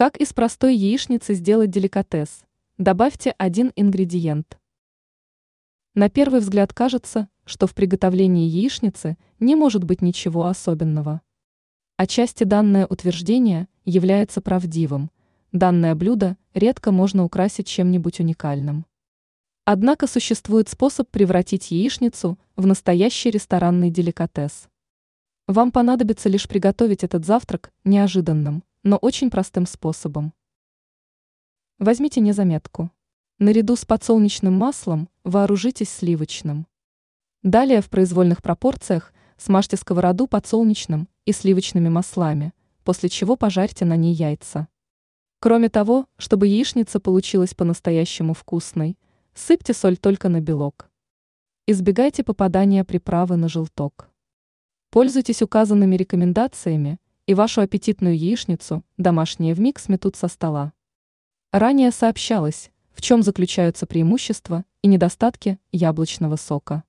Как из простой яичницы сделать деликатес? Добавьте один ингредиент. На первый взгляд кажется, что в приготовлении яичницы не может быть ничего особенного. Отчасти данное утверждение является правдивым. Данное блюдо редко можно украсить чем-нибудь уникальным. Однако существует способ превратить яичницу в настоящий ресторанный деликатес. Вам понадобится лишь приготовить этот завтрак неожиданным, но очень простым способом. Возьмите незаметку. Наряду с подсолнечным маслом вооружитесь сливочным. Далее в произвольных пропорциях смажьте сковороду подсолнечным и сливочными маслами, после чего пожарьте на ней яйца. Кроме того, чтобы яичница получилась по-настоящему вкусной, сыпьте соль только на белок. Избегайте попадания приправы на желток. Пользуйтесь указанными рекомендациями, и вашу аппетитную яичницу домашние вмиг сметут со стола. Ранее сообщалось, в чем заключаются преимущества и недостатки яблочного сока.